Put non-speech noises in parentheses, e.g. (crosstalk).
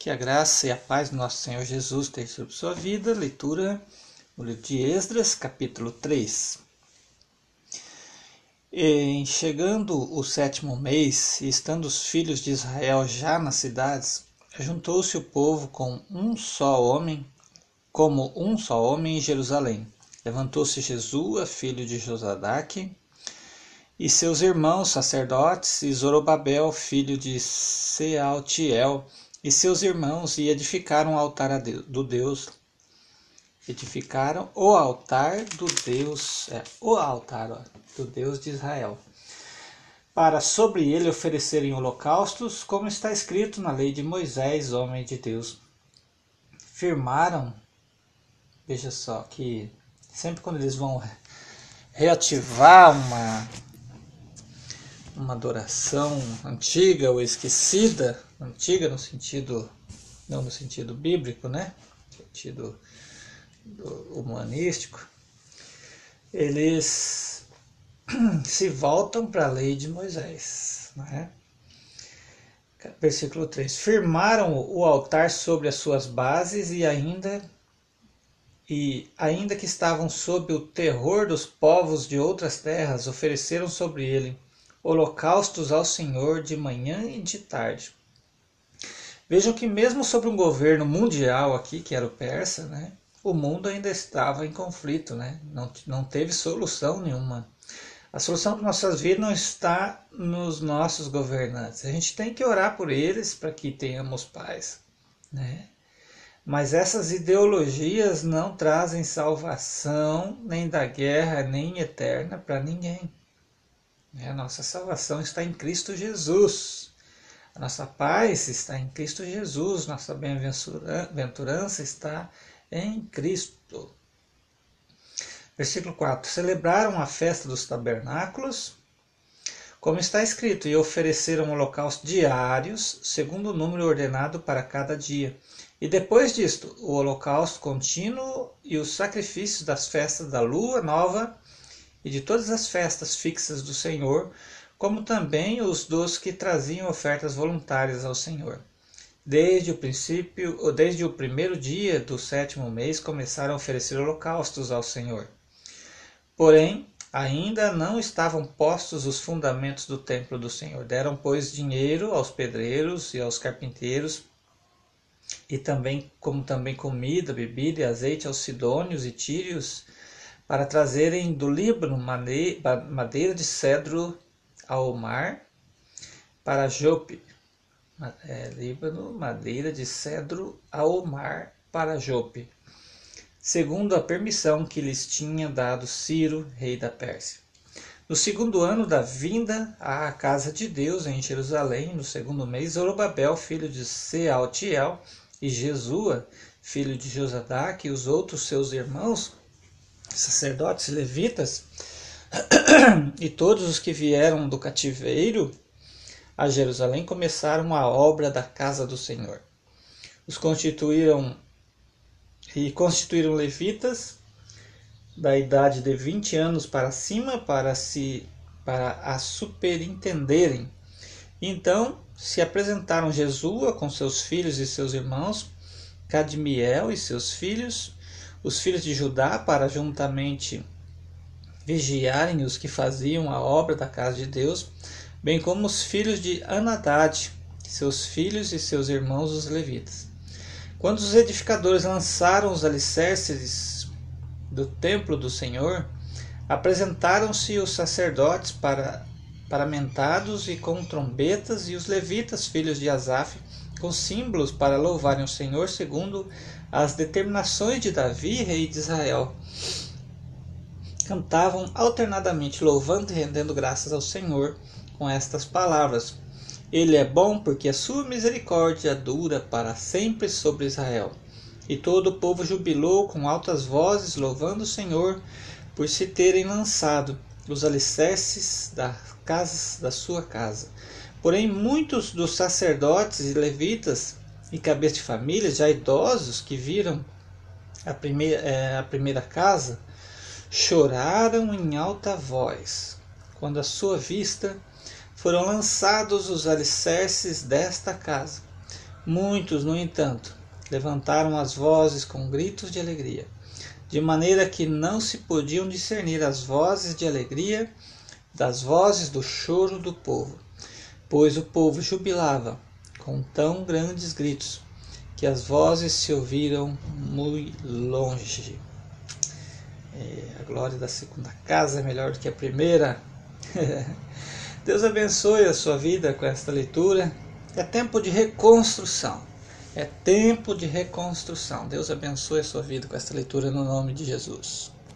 Que a graça e a paz do nosso Senhor Jesus esteja sobre sua vida. Leitura livro de Esdras, capítulo 3. E, chegando o sétimo mês, e estando os filhos de Israel já nas cidades, juntou-se o povo com um só homem, como um só homem em Jerusalém. Levantou-se Jesua, filho de Josadaque, e seus irmãos sacerdotes, e Zorobabel, filho de Sealtiel, e seus irmãos e edificaram o altar do Deus. Edificaram o altar do Deus, é, o altar ó, do Deus de Israel, para sobre ele oferecerem holocaustos, como está escrito na lei de Moisés, homem de Deus. Firmaram, veja só, que sempre quando eles vão reativar uma uma adoração antiga ou esquecida, antiga no sentido não no sentido bíblico, né? No sentido humanístico, eles (clears throat) se voltam para a lei de Moisés, né? Versículo 3: Firmaram o altar sobre as suas bases e ainda e ainda que estavam sob o terror dos povos de outras terras, ofereceram sobre ele holocaustos ao Senhor de manhã e de tarde. Vejam que mesmo sobre um governo mundial aqui, que era o persa, né, o mundo ainda estava em conflito, né, não, não teve solução nenhuma. A solução para nossas vidas não está nos nossos governantes. A gente tem que orar por eles para que tenhamos paz, né? Mas essas ideologias não trazem salvação nem da guerra, nem eterna para ninguém. A nossa salvação está em Cristo Jesus. Nossa paz está em Cristo Jesus. Nossa bem-aventurança está em Cristo. Versículo 4: Celebraram a festa dos tabernáculos, como está escrito, e ofereceram holocaustos diários, segundo o número ordenado para cada dia. E depois disto, o holocausto contínuo e os sacrifícios das festas da lua nova e de todas as festas fixas do Senhor, como também os dos que traziam ofertas voluntárias ao Senhor. Desde o princípio, ou desde o primeiro dia do sétimo mês, começaram a oferecer holocaustos ao Senhor. Porém, ainda não estavam postos os fundamentos do templo do Senhor. Deram, pois, dinheiro aos pedreiros e aos carpinteiros, e também, como também comida, bebida e azeite aos sidônios e tírios, para trazerem do Líbano madeira de cedro ao mar para Jope. É, Líbano, madeira de cedro ao mar para Jope, segundo a permissão que lhes tinha dado Ciro, rei da Pérsia. No segundo ano da vinda à casa de Deus em Jerusalém, no segundo mês, Zorobabel, filho de Sealtiel, e Jesua, filho de Josadaque, e os outros seus irmãos, sacerdotes levitas e todos os que vieram do cativeiro a Jerusalém começaram a obra da casa do Senhor. Os constituíram e constituíram levitas da idade de 20 anos para cima para se para a superintenderem. Então se apresentaram Jesua com seus filhos e seus irmãos, Cadmiel e seus filhos, os filhos de Judá para juntamente vigiarem os que faziam a obra da casa de Deus, bem como os filhos de Anadad, seus filhos e seus irmãos os levitas. Quando os edificadores lançaram os alicerces do templo do Senhor, apresentaram-se os sacerdotes para paramentados e com trombetas e os levitas filhos de Asaf com símbolos para louvarem o Senhor segundo as determinações de Davi, rei de Israel. Cantavam alternadamente, louvando e rendendo graças ao Senhor com estas palavras: Ele é bom porque a sua misericórdia dura para sempre sobre Israel. E todo o povo jubilou com altas vozes, louvando o Senhor por se terem lançado os alicerces das casas da sua casa. Porém, muitos dos sacerdotes e levitas e cabeças de família, já idosos que viram a primeira, é, a primeira casa, choraram em alta voz, quando à sua vista foram lançados os alicerces desta casa. Muitos, no entanto, levantaram as vozes com gritos de alegria, de maneira que não se podiam discernir as vozes de alegria das vozes do choro do povo, pois o povo jubilava com tão grandes gritos que as vozes se ouviram muito longe. É, a glória da segunda casa é melhor do que a primeira. (laughs) Deus abençoe a sua vida com esta leitura. É tempo de reconstrução. É tempo de reconstrução. Deus abençoe a sua vida com esta leitura no nome de Jesus.